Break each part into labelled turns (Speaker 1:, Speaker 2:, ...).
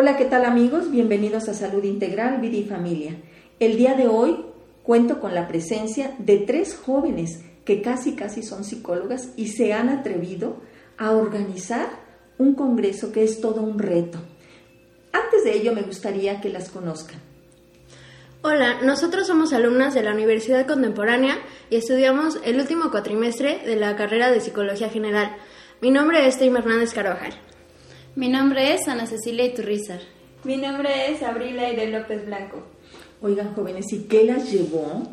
Speaker 1: Hola, ¿qué tal amigos? Bienvenidos a Salud Integral, Vida y Familia. El día de hoy cuento con la presencia de tres jóvenes que casi casi son psicólogas y se han atrevido a organizar un congreso que es todo un reto. Antes de ello me gustaría que las conozcan.
Speaker 2: Hola, nosotros somos alumnas de la Universidad Contemporánea y estudiamos el último cuatrimestre de la carrera de Psicología General. Mi nombre es Tim Hernández Carvajal.
Speaker 3: Mi nombre es Ana Cecilia Iturrizar.
Speaker 4: Mi nombre es Abril Aide López Blanco.
Speaker 1: Oigan, jóvenes, ¿y qué las llevó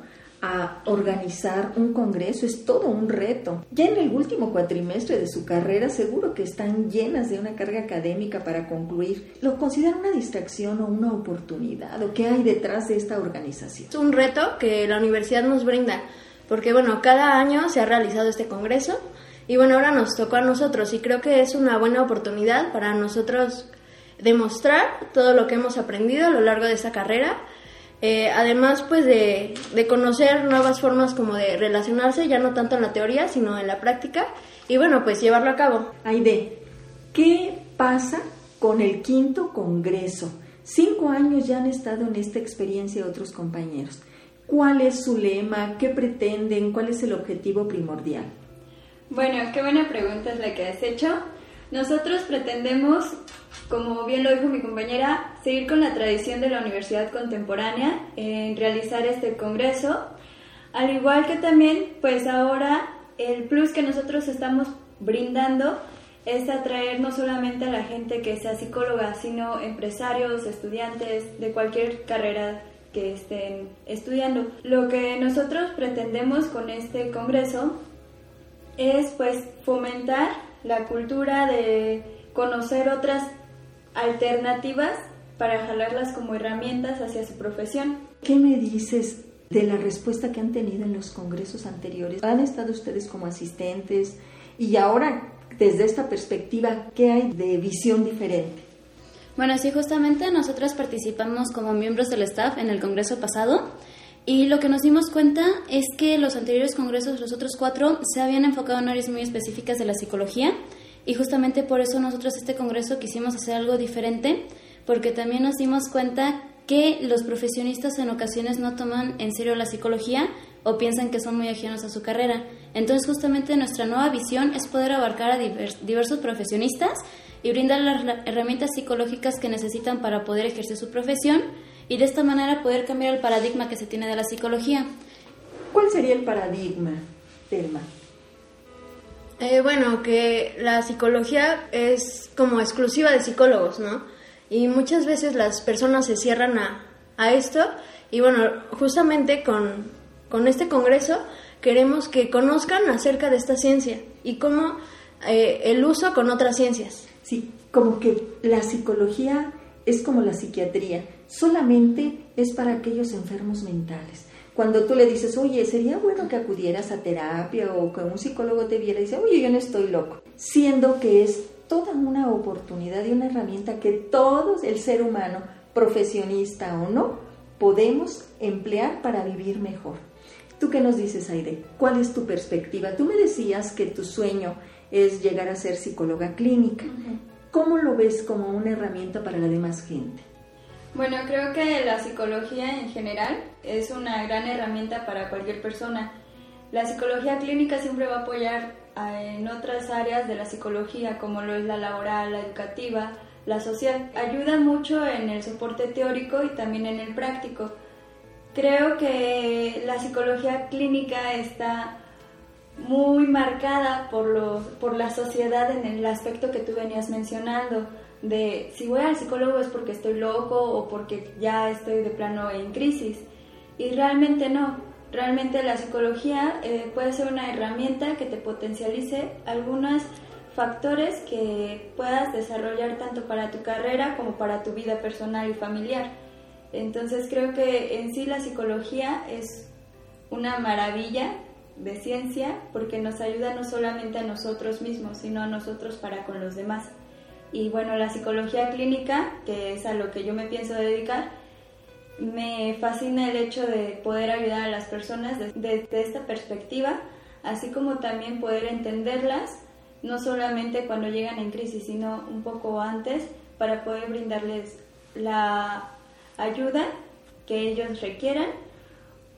Speaker 1: a organizar un congreso? Es todo un reto. Ya en el último cuatrimestre de su carrera seguro que están llenas de una carga académica para concluir. ¿Lo consideran una distracción o una oportunidad? ¿O qué hay detrás de esta organización?
Speaker 2: Es un reto que la universidad nos brinda, porque bueno, cada año se ha realizado este congreso y bueno, ahora nos tocó a nosotros y creo que es una buena oportunidad para nosotros demostrar todo lo que hemos aprendido a lo largo de esta carrera eh, además, pues de, conocer nuevas formas como de relacionarse, ya no tanto en la teoría, sino en la práctica, y bueno, pues llevarlo a cabo.
Speaker 1: Aide, ¿qué pasa con el quinto congreso? Cinco años ya han estado en esta experiencia otros compañeros. ¿Cuál es su lema? ¿Qué pretenden? ¿Cuál es el objetivo primordial?
Speaker 4: Bueno, qué buena pregunta es la que has hecho. Nosotros pretendemos como bien lo dijo mi compañera, seguir con la tradición de la Universidad Contemporánea en realizar este congreso, al igual que también, pues ahora el plus que nosotros estamos brindando es atraer no solamente a la gente que sea psicóloga, sino empresarios, estudiantes de cualquier carrera que estén estudiando. Lo que nosotros pretendemos con este congreso es pues fomentar la cultura de conocer otras alternativas para jalarlas como herramientas hacia su profesión.
Speaker 1: ¿Qué me dices de la respuesta que han tenido en los congresos anteriores? ¿Han estado ustedes como asistentes? Y ahora, desde esta perspectiva, ¿qué hay de visión diferente?
Speaker 3: Bueno, sí, justamente nosotros participamos como miembros del staff en el congreso pasado y lo que nos dimos cuenta es que los anteriores congresos, los otros cuatro, se habían enfocado en áreas muy específicas de la psicología y justamente por eso nosotros este congreso quisimos hacer algo diferente, porque también nos dimos cuenta que los profesionistas en ocasiones no toman en serio la psicología o piensan que son muy ajenos a su carrera. Entonces justamente nuestra nueva visión es poder abarcar a diversos profesionistas y brindar las herramientas psicológicas que necesitan para poder ejercer su profesión y de esta manera poder cambiar el paradigma que se tiene de la psicología.
Speaker 1: ¿Cuál sería el paradigma, Telma?
Speaker 2: Eh, bueno, que la psicología es como exclusiva de psicólogos, ¿no? Y muchas veces las personas se cierran a, a esto y bueno, justamente con, con, este congreso queremos que conozcan acerca de esta ciencia y cómo eh, el uso con otras ciencias.
Speaker 1: Sí, como que la psicología es como la psiquiatría, solamente es para aquellos enfermos mentales. Cuando tú le dices, oye, sería bueno que acudieras a terapia o que un psicólogo te viera y dice, oye, yo no estoy loco. Siendo que es toda una oportunidad y una herramienta que todos, el ser humano, profesionista o no, podemos emplear para vivir mejor. ¿Tú qué nos dices, Aide? ¿Cuál es tu perspectiva? Tú me decías que tu sueño es llegar a ser psicóloga clínica. ¿Cómo lo ves como una herramienta para la demás gente?
Speaker 4: Bueno, creo que la psicología en general es una gran herramienta para cualquier persona. La psicología clínica siempre va a apoyar en otras áreas de la psicología, como lo es la laboral, la educativa, la social. Ayuda mucho en el soporte teórico y también en el práctico. Creo que la psicología clínica está muy marcada por, los, por la sociedad en el aspecto que tú venías mencionando de si voy al psicólogo es porque estoy loco o porque ya estoy de plano en crisis. Y realmente no. Realmente la psicología eh, puede ser una herramienta que te potencialice algunos factores que puedas desarrollar tanto para tu carrera como para tu vida personal y familiar. Entonces creo que en sí la psicología es una maravilla de ciencia porque nos ayuda no solamente a nosotros mismos, sino a nosotros para con los demás. Y bueno, la psicología clínica, que es a lo que yo me pienso dedicar, me fascina el hecho de poder ayudar a las personas desde esta perspectiva, así como también poder entenderlas, no solamente cuando llegan en crisis, sino un poco antes, para poder brindarles la ayuda que ellos requieran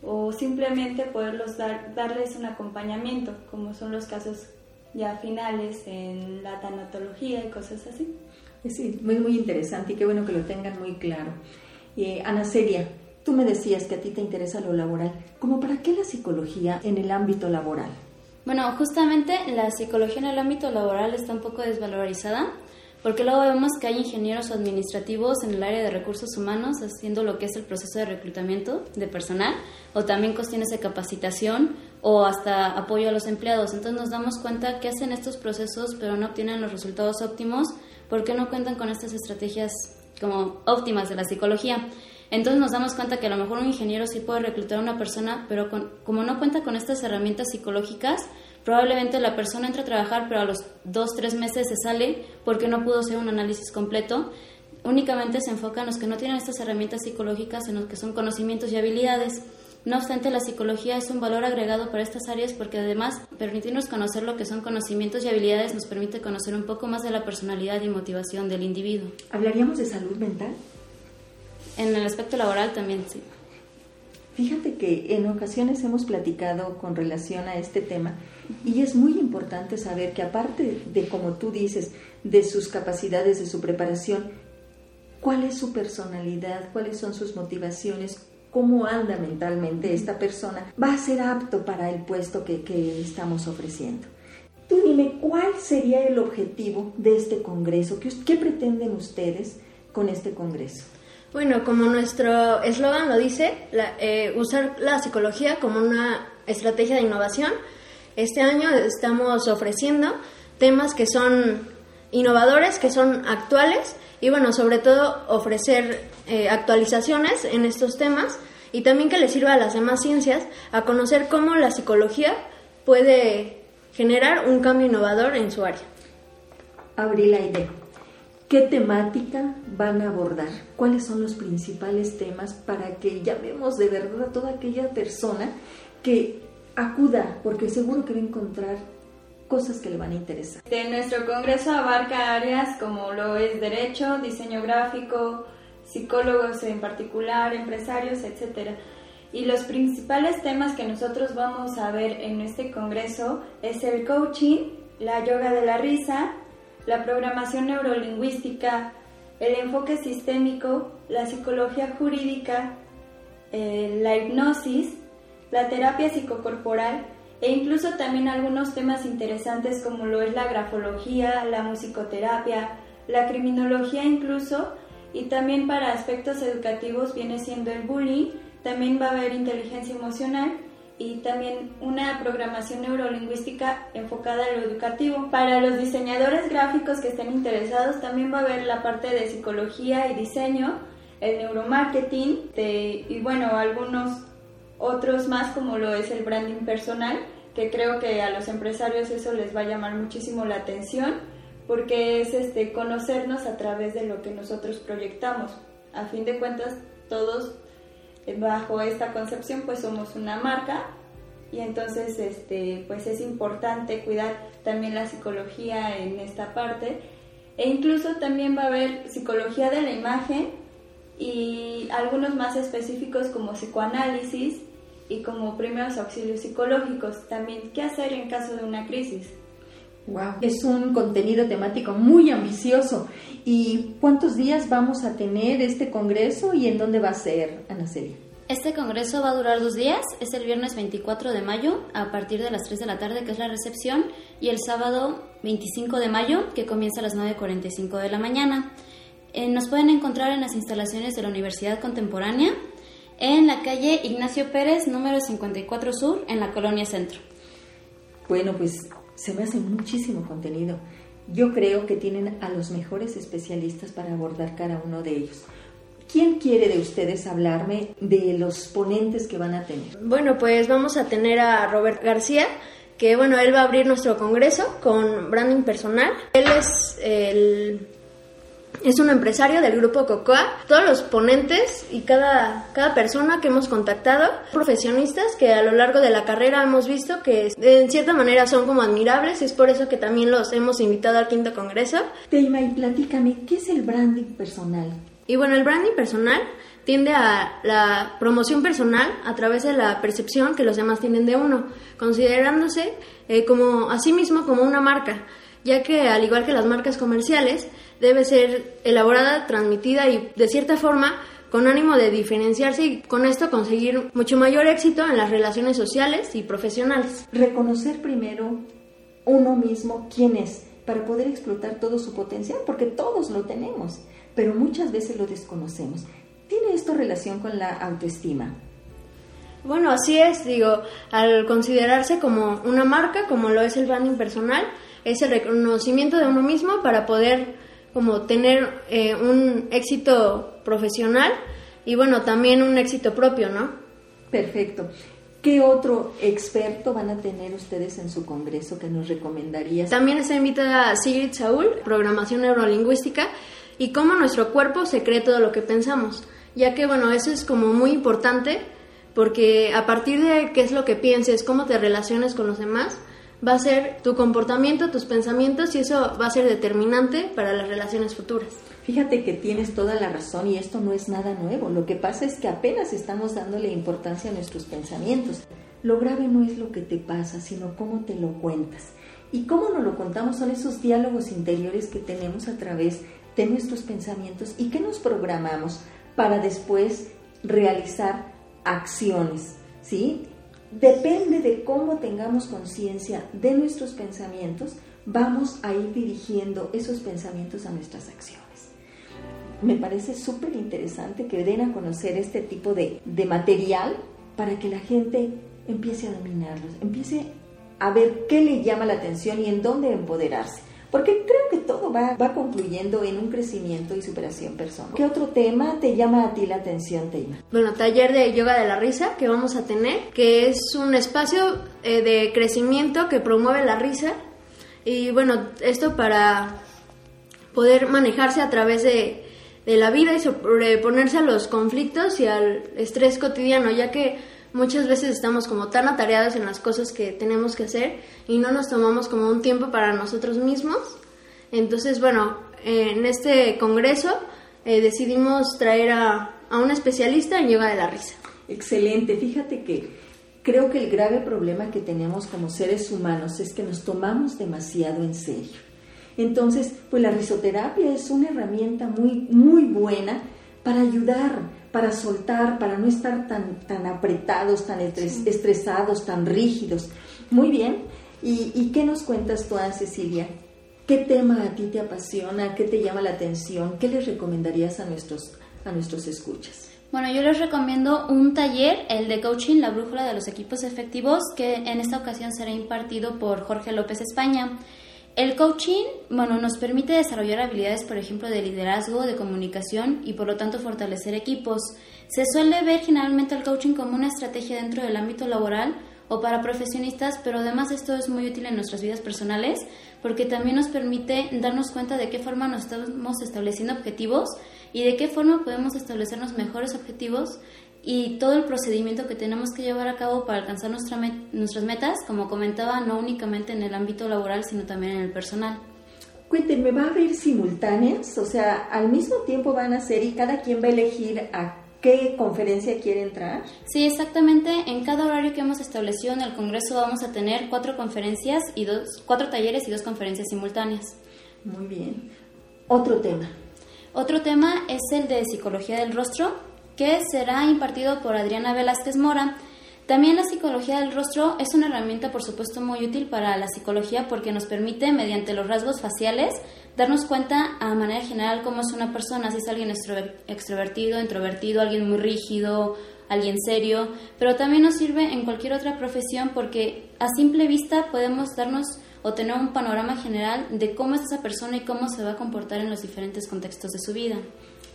Speaker 4: o simplemente poderlos dar, darles un acompañamiento, como son los casos ya finales en la tanatología y cosas así.
Speaker 1: Sí, muy, muy interesante y qué bueno que lo tengan muy claro. Eh, Ana Seria, tú me decías que a ti te interesa lo laboral. ¿Cómo para qué la psicología en el ámbito laboral?
Speaker 3: Bueno, justamente la psicología en el ámbito laboral está un poco desvalorizada porque luego vemos que hay ingenieros administrativos en el área de recursos humanos haciendo lo que es el proceso de reclutamiento de personal o también cuestiones de capacitación o hasta apoyo a los empleados. Entonces nos damos cuenta que hacen estos procesos pero no obtienen los resultados óptimos porque no cuentan con estas estrategias como óptimas de la psicología. Entonces nos damos cuenta que a lo mejor un ingeniero sí puede reclutar a una persona, pero como no cuenta con estas herramientas psicológicas, probablemente la persona entra a trabajar, pero a los dos, tres meses se sale porque no pudo hacer un análisis completo. Únicamente se enfoca en los que no tienen estas herramientas psicológicas, en los que son conocimientos y habilidades. No obstante, la psicología es un valor agregado para estas áreas porque además permitirnos conocer lo que son conocimientos y habilidades nos permite conocer un poco más de la personalidad y motivación del individuo.
Speaker 1: ¿Hablaríamos de salud mental?
Speaker 3: En el aspecto laboral también, sí.
Speaker 1: Fíjate que en ocasiones hemos platicado con relación a este tema y es muy importante saber que aparte de, como tú dices, de sus capacidades, de su preparación, cuál es su personalidad, cuáles son sus motivaciones, cómo anda mentalmente esta persona, va a ser apto para el puesto que, estamos ofreciendo. Tú dime, ¿cuál sería el objetivo de este Congreso? ¿Qué, qué pretenden ustedes con este Congreso?
Speaker 2: Bueno, como nuestro eslogan lo dice, eh, usar la psicología como una estrategia de innovación. Este año estamos ofreciendo temas que son innovadores, que son actuales y bueno, sobre todo ofrecer eh, actualizaciones en estos temas y también que les sirva a las demás ciencias a conocer cómo la psicología puede generar un cambio innovador en su área.
Speaker 1: Abrí la idea. ¿Qué temática van a abordar? ¿Cuáles son los principales temas para que llamemos de verdad a toda aquella persona que acuda, porque seguro que va a encontrar cosas que le van a interesar?
Speaker 4: De nuestro congreso abarca áreas como lo es derecho, diseño gráfico, psicólogos en particular, empresarios, etc. Y los principales temas que nosotros vamos a ver en este congreso es el coaching, la yoga de la risa, la programación neurolingüística, el enfoque sistémico, la psicología jurídica, eh, la hipnosis, la terapia psicocorporal e incluso también algunos temas interesantes como lo es la grafología, la musicoterapia, la criminología incluso y también para aspectos educativos viene siendo el bullying, también va a haber inteligencia emocional y también una programación neurolingüística enfocada a lo educativo. Para los diseñadores gráficos que estén interesados, también va a haber la parte de psicología y diseño, el neuromarketing y bueno, algunos otros más como lo es el branding personal, que creo que a los empresarios eso les va a llamar muchísimo la atención porque es este conocernos a través de lo que nosotros proyectamos. A fin de cuentas, todos bajo esta concepción pues somos una marca y entonces este pues es importante cuidar también la psicología en esta parte e incluso también va a haber psicología de la imagen y algunos más específicos como psicoanálisis y como primeros auxilios psicológicos también. Qué hacer en caso de una crisis
Speaker 1: Wow, es un contenido temático muy ambicioso. ¿Y cuántos días vamos a tener este congreso y en dónde va a ser, Ana Celia?
Speaker 3: Este congreso va a durar dos días, es el viernes 24 de mayo a partir de las 3 de la tarde, que es la recepción, y el sábado 25 de mayo, que comienza a las 9.45 de la mañana. Eh, nos pueden encontrar en las instalaciones de la Universidad Contemporánea, en la calle Ignacio Pérez, número 54 Sur, en la Colonia Centro.
Speaker 1: Bueno, pues se me hace muchísimo contenido. Yo creo que tienen a los mejores especialistas para abordar cada uno de ellos. ¿Quién quiere de ustedes hablarme de los ponentes que van a tener?
Speaker 2: Bueno, pues vamos a tener a Robert García, que bueno, él va a abrir nuestro congreso con branding personal. Él es el es un empresario del grupo Cocoa. Todos los ponentes y cada, cada persona que hemos contactado, profesionistas que a lo largo de la carrera hemos visto que en cierta manera son como admirables y es por eso que también los hemos invitado al quinto congreso.
Speaker 1: Teima, y platícame, ¿qué es el branding personal?
Speaker 2: Y bueno, el branding personal tiende a la promoción personal a través de la percepción que los demás tienen de uno, considerándose eh, como a sí mismo como una marca, ya que al igual que las marcas comerciales, debe ser elaborada, transmitida y de cierta forma con ánimo de diferenciarse y con esto conseguir mucho mayor éxito en las relaciones sociales y profesionales.
Speaker 1: Reconocer primero uno mismo quién es para poder explotar todo su potencial, porque todos lo tenemos, pero muchas veces lo desconocemos. ¿Tiene esto relación con la autoestima?
Speaker 2: Bueno, así es, digo, al considerarse como una marca, como lo es el branding personal, es el reconocimiento de uno mismo para poder como tener eh, un éxito profesional y bueno, también un éxito propio, ¿no?
Speaker 1: Perfecto. ¿Qué otro experto van a tener ustedes en su congreso que nos recomendarías?
Speaker 2: También está invitada Sigrid Saúl, programación neurolingüística, y cómo nuestro cuerpo se cree todo lo que pensamos ya que bueno, eso es como muy importante porque a partir de qué es lo que pienses, cómo te relaciones con los demás, va a ser tu comportamiento, tus pensamientos y eso va a ser determinante para las relaciones futuras.
Speaker 1: Fíjate que tienes toda la razón y esto no es nada nuevo. Lo que pasa es que apenas estamos dándole importancia a nuestros pensamientos. Lo grave no es lo que te pasa, sino cómo te lo cuentas. Y cómo nos lo contamos son esos diálogos interiores que tenemos a través de nuestros pensamientos y que nos programamos para después realizar acciones, ¿sí? Depende de cómo tengamos conciencia de nuestros pensamientos, vamos a ir dirigiendo esos pensamientos a nuestras acciones. Me parece súper interesante que den a conocer este tipo de, de material para que la gente empiece a dominarlos, empiece a ver qué le llama la atención y en dónde empoderarse. Porque creo que todo va, va concluyendo en un crecimiento y superación personal. ¿Qué otro tema te llama a ti la atención, Teima?
Speaker 2: Bueno, taller de yoga de la risa que vamos a tener, que es un espacio eh, de crecimiento que promueve la risa. Y bueno, esto para poder manejarse a través de, de la vida y sobreponerse a los conflictos y al estrés cotidiano, ya que muchas veces estamos como tan atareados en las cosas que tenemos que hacer y no nos tomamos como un tiempo para nosotros mismos. Entonces, bueno, en este congreso eh, decidimos traer a, a un especialista en yoga de la risa.
Speaker 1: Excelente, fíjate que creo que el grave problema que tenemos como seres humanos es que nos tomamos demasiado en serio. Entonces, pues la risoterapia es una herramienta muy, muy buena para ayudar, para soltar, para no estar tan, tan apretados, tan estresados, tan rígidos. Muy bien. ¿Y, qué nos cuentas tú, Cecilia? ¿Qué tema a ti te apasiona? ¿Qué te llama la atención? ¿Qué les recomendarías a nuestros, a nuestros escuchas?
Speaker 3: Bueno, yo les recomiendo un taller, el de coaching, la brújula de los equipos efectivos, que en esta ocasión será impartido por Jorge López España. El coaching, bueno, nos permite desarrollar habilidades, por ejemplo, de liderazgo, de comunicación y por lo tanto fortalecer equipos. Se suele ver generalmente el coaching como una estrategia dentro del ámbito laboral o para profesionistas, pero además esto es muy útil en nuestras vidas personales porque también nos permite darnos cuenta de qué forma nos estamos estableciendo objetivos y de qué forma podemos establecernos mejores objetivos y todo el procedimiento que tenemos que llevar a cabo para alcanzar nuestra nuestras metas, como comentaba, no únicamente en el ámbito laboral, sino también en el personal.
Speaker 1: Cuéntenme, ¿va a haber simultáneas? O sea, al mismo tiempo van a ser y cada quien va a elegir a qué conferencia quiere entrar.
Speaker 3: Sí, exactamente. En cada horario que hemos establecido en el Congreso vamos a tener cuatro conferencias y dos, cuatro talleres y dos conferencias simultáneas.
Speaker 1: Muy bien. Otro tema.
Speaker 3: Otro tema es el de psicología del rostro, que será impartido por Adriana Velázquez Mora. También la psicología del rostro es una herramienta, por supuesto, muy útil para la psicología porque nos permite, mediante los rasgos faciales, darnos cuenta a manera general cómo es una persona, si es alguien extrovertido, introvertido, alguien muy rígido, alguien serio, pero también nos sirve en cualquier otra profesión porque a simple vista podemos darnos o tener un panorama general de cómo es esa persona y cómo se va a comportar en los diferentes contextos de su vida.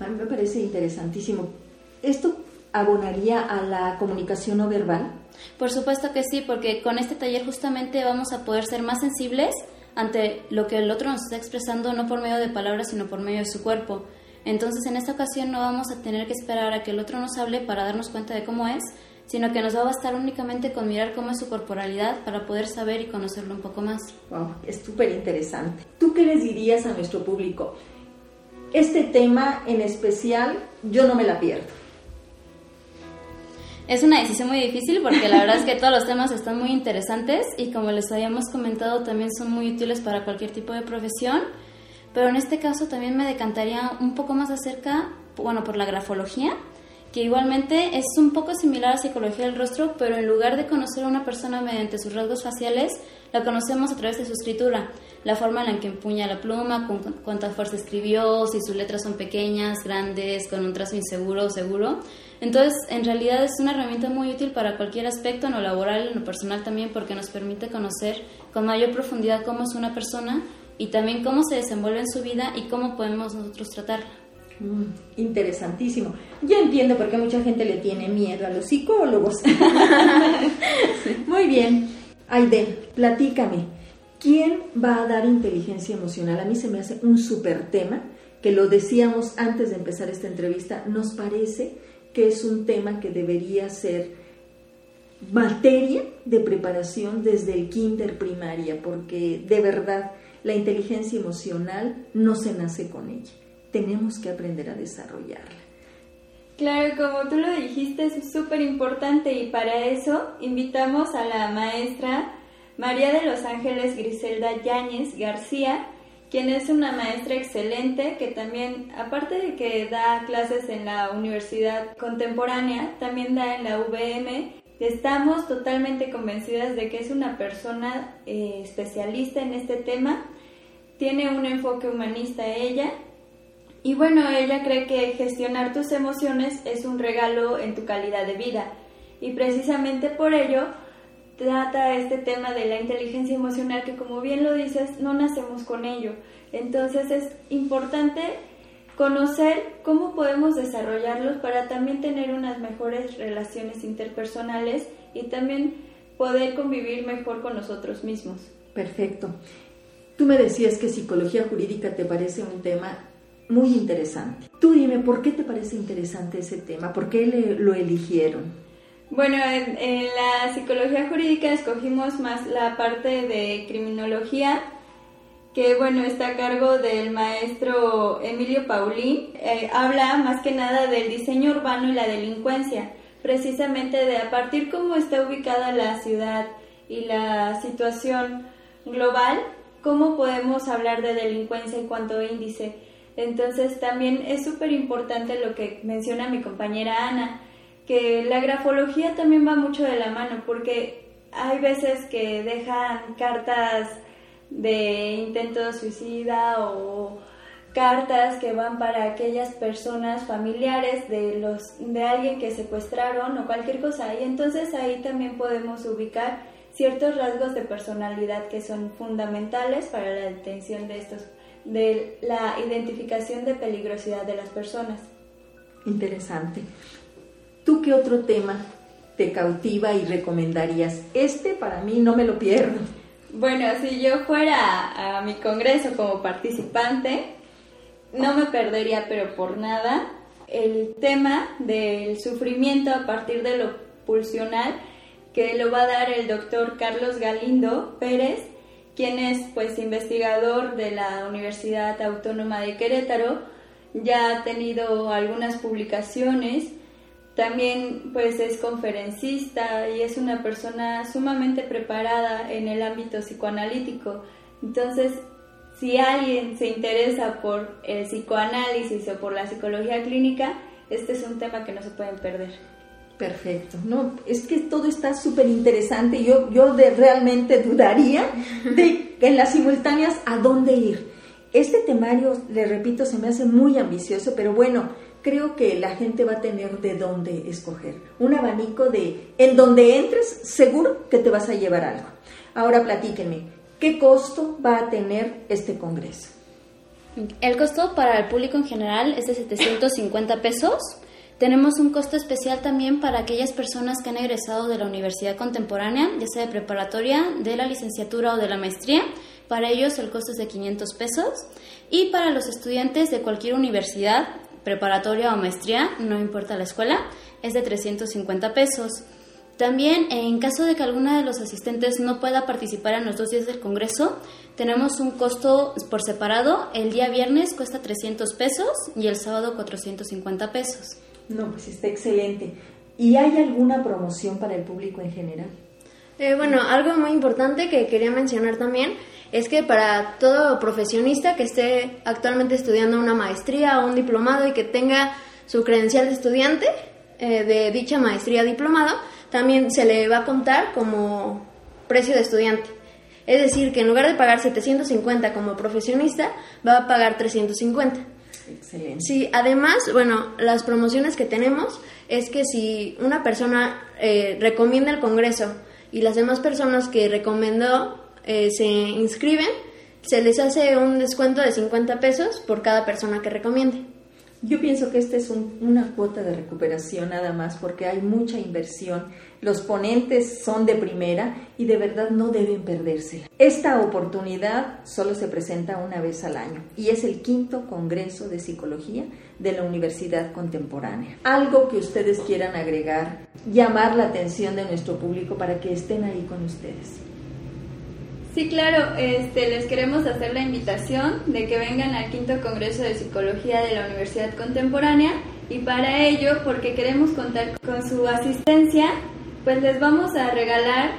Speaker 1: A mí me parece interesantísimo ¿Esto abonaría a la comunicación no verbal?
Speaker 3: Por supuesto que sí, porque con este taller justamente vamos a poder ser más sensibles ante lo que el otro nos está expresando no por medio de palabras, sino por medio de su cuerpo. Entonces, en esta ocasión no vamos a tener que esperar a que el otro nos hable para darnos cuenta de cómo es, sino que nos va a bastar únicamente con mirar cómo es su corporalidad para poder saber y conocerlo un poco más.
Speaker 1: Wow, es súper interesante. ¿Tú qué les dirías a nuestro público? Este tema en especial, yo no me la pierdo.
Speaker 3: Es una decisión muy difícil porque la verdad es que todos los temas están muy interesantes y como les habíamos comentado también son muy útiles para cualquier tipo de profesión, pero en este caso también me decantaría un poco más acerca, bueno, por la grafología, que igualmente es un poco similar a psicología del rostro, pero en lugar de conocer a una persona mediante sus rasgos faciales, la conocemos a través de su escritura, la forma en la que empuña la pluma, con cuánta fuerza escribió, si sus letras son pequeñas, grandes, con un trazo inseguro o seguro. Entonces, en realidad es una herramienta muy útil para cualquier aspecto, en lo laboral, en lo personal también, porque nos permite conocer con mayor profundidad cómo es una persona y también cómo se desenvuelve en su vida y cómo podemos nosotros tratarla.
Speaker 1: Mm, interesantísimo. Ya entiendo por qué mucha gente le tiene miedo a los psicólogos. Muy bien. Aide, platícame. ¿Quién va a dar inteligencia emocional? A mí se me hace un súper tema, que lo decíamos antes de empezar esta entrevista. Nos parece que es un tema que debería ser materia de preparación desde el kinder primaria, porque de verdad la inteligencia emocional no se nace con ella, tenemos que aprender a desarrollarla.
Speaker 4: Claro, como tú lo dijiste, es súper importante y para eso invitamos a la maestra María de los Ángeles Griselda Yáñez García, quien es una maestra excelente que también, aparte de que da clases en la Universidad Contemporánea, también da en la UVM. Estamos totalmente convencidas de que es una persona eh, especialista en este tema, tiene un enfoque humanista ella. Y bueno, ella cree que gestionar tus emociones es un regalo en tu calidad de vida. Y precisamente por ello trata este tema de la inteligencia emocional que como bien lo dices, no nacemos con ello. Entonces es importante conocer cómo podemos desarrollarlos para también tener unas mejores relaciones interpersonales y también poder convivir mejor con nosotros mismos.
Speaker 1: Perfecto. Tú me decías que psicología jurídica te parece un tema muy interesante. Tú dime, ¿por qué te parece interesante ese tema? ¿Por qué lo eligieron?
Speaker 4: Bueno, en, la psicología jurídica escogimos más la parte de criminología, que bueno, está a cargo del maestro Emilio Paulín. Eh, habla más que nada del diseño urbano y la delincuencia, precisamente de a partir cómo está ubicada la ciudad y la situación global, cómo podemos hablar de delincuencia en cuanto a índice. Entonces también es súper importante lo que menciona mi compañera Ana, que la grafología también va mucho de la mano, porque hay veces que dejan cartas de intento suicida o cartas que van para aquellas personas familiares de los de alguien que secuestraron o cualquier cosa y entonces ahí también podemos ubicar ciertos rasgos de personalidad que son fundamentales para la detención de estos de la identificación de peligrosidad de las personas.
Speaker 1: Interesante. ¿Tú qué otro tema te cautiva y recomendarías? Este para mí no me lo pierdo.
Speaker 4: Bueno, si yo fuera a mi congreso como participante, no me perdería, pero por nada, el tema del sufrimiento a partir de lo pulsional que lo va a dar el doctor Carlos Galindo Pérez, quien es pues investigador de la Universidad Autónoma de Querétaro, ya ha tenido algunas publicaciones también pues es conferencista y es una persona sumamente preparada en el ámbito psicoanalítico. Entonces, si alguien se interesa por el psicoanálisis o por la psicología clínica, este es un tema que no se pueden perder.
Speaker 1: Perfecto. No, es que todo está súper interesante. Yo, yo realmente dudaría de en las simultáneas a dónde ir. Este temario, le repito, se me hace muy ambicioso, pero bueno, creo que la gente va a tener de dónde escoger. Un abanico de, en donde entres, seguro que te vas a llevar algo. Ahora platíquenme, ¿qué costo va a tener este congreso?
Speaker 3: El costo para el público en general es de 750 pesos. Tenemos un costo especial también para aquellas personas que han egresado de la universidad contemporánea, ya sea de preparatoria, de la licenciatura o de la maestría para ellos el costo es de 500 pesos y para los estudiantes de cualquier universidad, preparatoria o maestría, no importa la escuela, es de 350 pesos. También, en caso de que alguna de los asistentes no pueda participar en los dos días del Congreso, tenemos un costo por separado. El día viernes cuesta 300 pesos y el sábado 450 pesos.
Speaker 1: No, pues está excelente. ¿Y hay alguna promoción para el público en general?
Speaker 2: Eh, bueno, algo muy importante que quería mencionar también es que para todo profesionista que esté actualmente estudiando una maestría o un diplomado y que tenga su credencial de estudiante eh, de dicha maestría diplomado, también se le va a contar como precio de estudiante. Es decir, que en lugar de pagar 750 como profesionista, va a pagar 350.
Speaker 1: Excelente.
Speaker 2: Sí, además, bueno, las promociones que tenemos es que si una persona eh, recomienda el Congreso y las demás personas que recomendó eh, se inscriben, se les hace un descuento de 50 pesos por cada persona que recomiende.
Speaker 1: Yo pienso que esta es una cuota de recuperación nada más porque hay mucha inversión. Los ponentes son de primera y de verdad no deben perdérsela. Esta oportunidad solo se presenta una vez al año y es el quinto Congreso de Psicología de la Universidad Contemporánea. Algo que ustedes quieran agregar, llamar la atención de nuestro público para que estén ahí con ustedes.
Speaker 4: Sí, claro, este, les queremos hacer la invitación de que vengan al quinto Congreso de Psicología de la Universidad Contemporánea y para ello, porque queremos contar con su asistencia, pues les vamos a regalar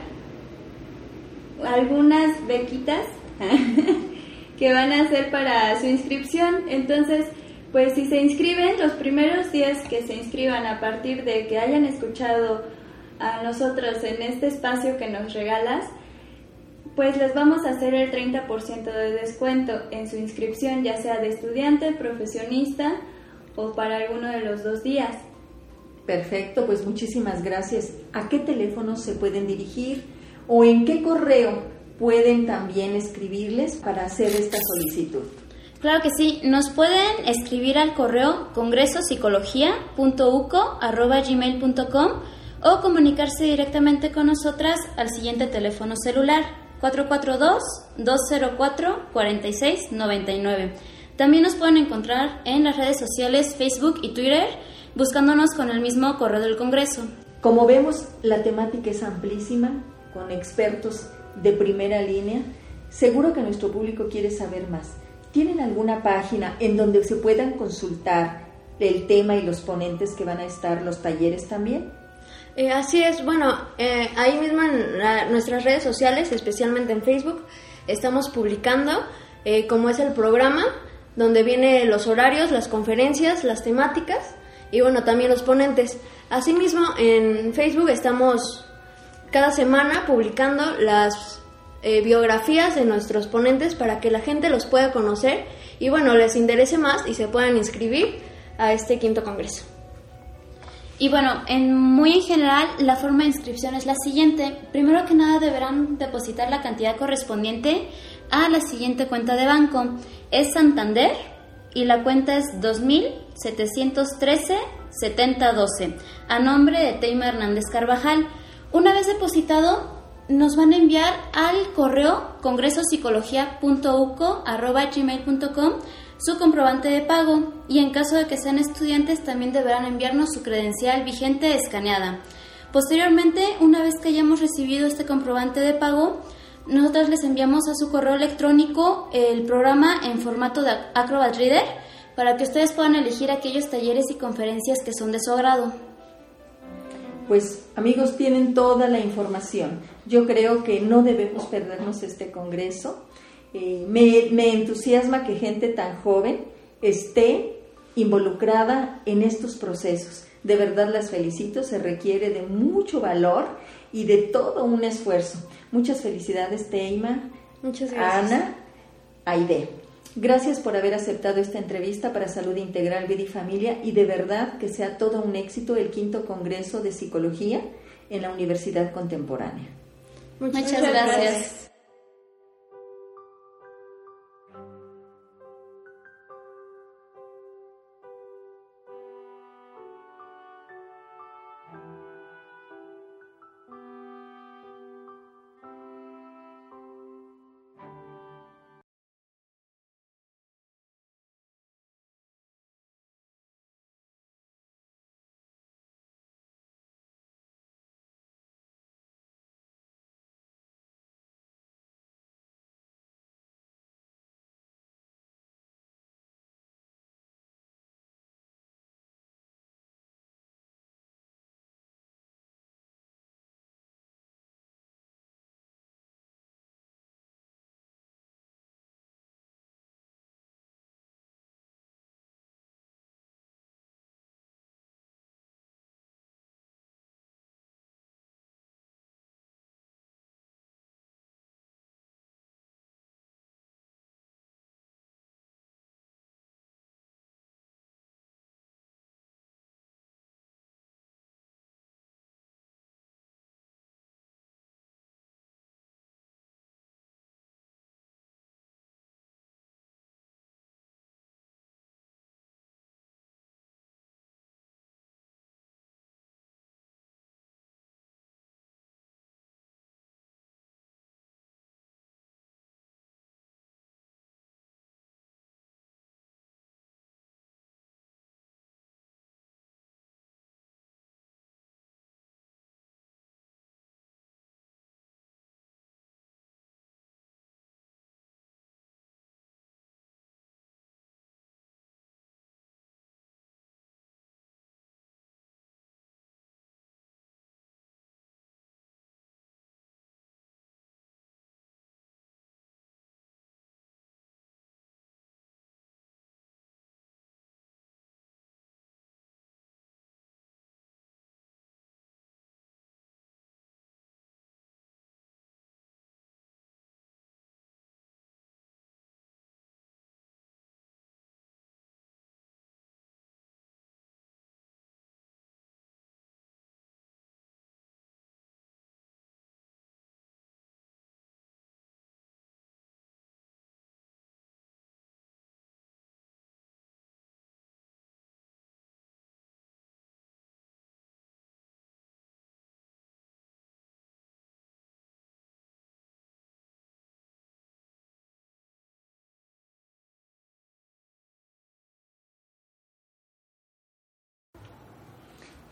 Speaker 4: algunas bequitas que van a ser para su inscripción. Entonces, pues si se inscriben, los primeros días que se inscriban a partir de que hayan escuchado a nosotros en este espacio que nos regalas, pues les vamos a hacer el 30% de descuento en su inscripción, ya sea de estudiante, profesionista o para alguno de los dos días.
Speaker 1: Perfecto, pues muchísimas gracias. ¿A qué teléfono se pueden dirigir o en qué correo pueden también escribirles para hacer esta solicitud?
Speaker 3: Claro que sí, nos pueden escribir al correo congresopsicología.uco.gmail.com o comunicarse directamente con nosotras al siguiente teléfono celular 442-204-4699. También nos pueden encontrar en las redes sociales Facebook y Twitter buscándonos con el mismo correo del Congreso.
Speaker 1: Como vemos, la temática es amplísima, con expertos de primera línea. Seguro que nuestro público quiere saber más. ¿Tienen alguna página en donde se puedan consultar el tema y los ponentes que van a estar, los talleres también?
Speaker 2: Eh, así es, bueno, eh, ahí mismo en nuestras redes sociales, especialmente en Facebook, estamos publicando eh, cómo es el programa, donde vienen los horarios, las conferencias, las temáticas y bueno, también los ponentes. Asimismo, en Facebook estamos cada semana publicando las biografías de nuestros ponentes para que la gente los pueda conocer y bueno, les interese más y se puedan inscribir a este quinto congreso.
Speaker 3: Y bueno, en muy en general, la forma de inscripción es la siguiente. Primero que nada deberán depositar la cantidad correspondiente a la siguiente cuenta de banco. Es Santander y la cuenta es 2713-7012 a nombre de Teima Hernández Carvajal. Una vez depositado, nos van a enviar al correo congresopsicología.uco.gmail.com su comprobante de pago y en caso de que sean estudiantes también deberán enviarnos su credencial vigente escaneada. Posteriormente, una vez que hayamos recibido este comprobante de pago, nosotros les enviamos a su correo electrónico el programa en formato de Acrobat Reader para que ustedes puedan elegir aquellos talleres y conferencias que son de su agrado.
Speaker 1: Pues amigos, tienen toda la información. Yo creo que no debemos perdernos este congreso. Eh, me, entusiasma que gente tan joven esté involucrada en estos procesos. De verdad las felicito, se requiere de mucho valor y de todo un esfuerzo. Muchas felicidades, Teima.
Speaker 2: Muchas gracias.
Speaker 1: Ana, Aide. Gracias por haber aceptado esta entrevista para Salud Integral, Vida y Familia y de verdad que sea todo un éxito el quinto Congreso de Psicología en la Universidad Contemporánea.
Speaker 3: Muchas, gracias.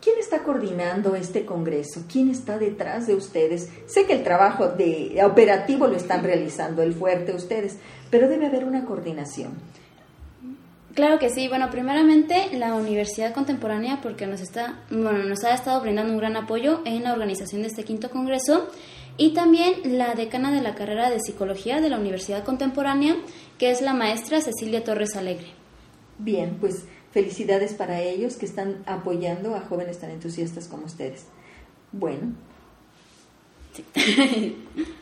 Speaker 1: ¿Quién está coordinando este congreso? ¿Quién está detrás de ustedes? Sé que el trabajo de operativo lo están realizando el fuerte ustedes, pero debe haber una coordinación.
Speaker 3: Claro que sí. Bueno, primeramente la Universidad Contemporánea, porque nos está, bueno, nos ha estado brindando un gran apoyo en la organización de este quinto congreso, y también la decana de la carrera de psicología de la Universidad Contemporánea, que es la maestra Cecilia Torres Alegre.
Speaker 1: Bien, pues felicidades para ellos que están apoyando a jóvenes tan entusiastas como ustedes. Bueno.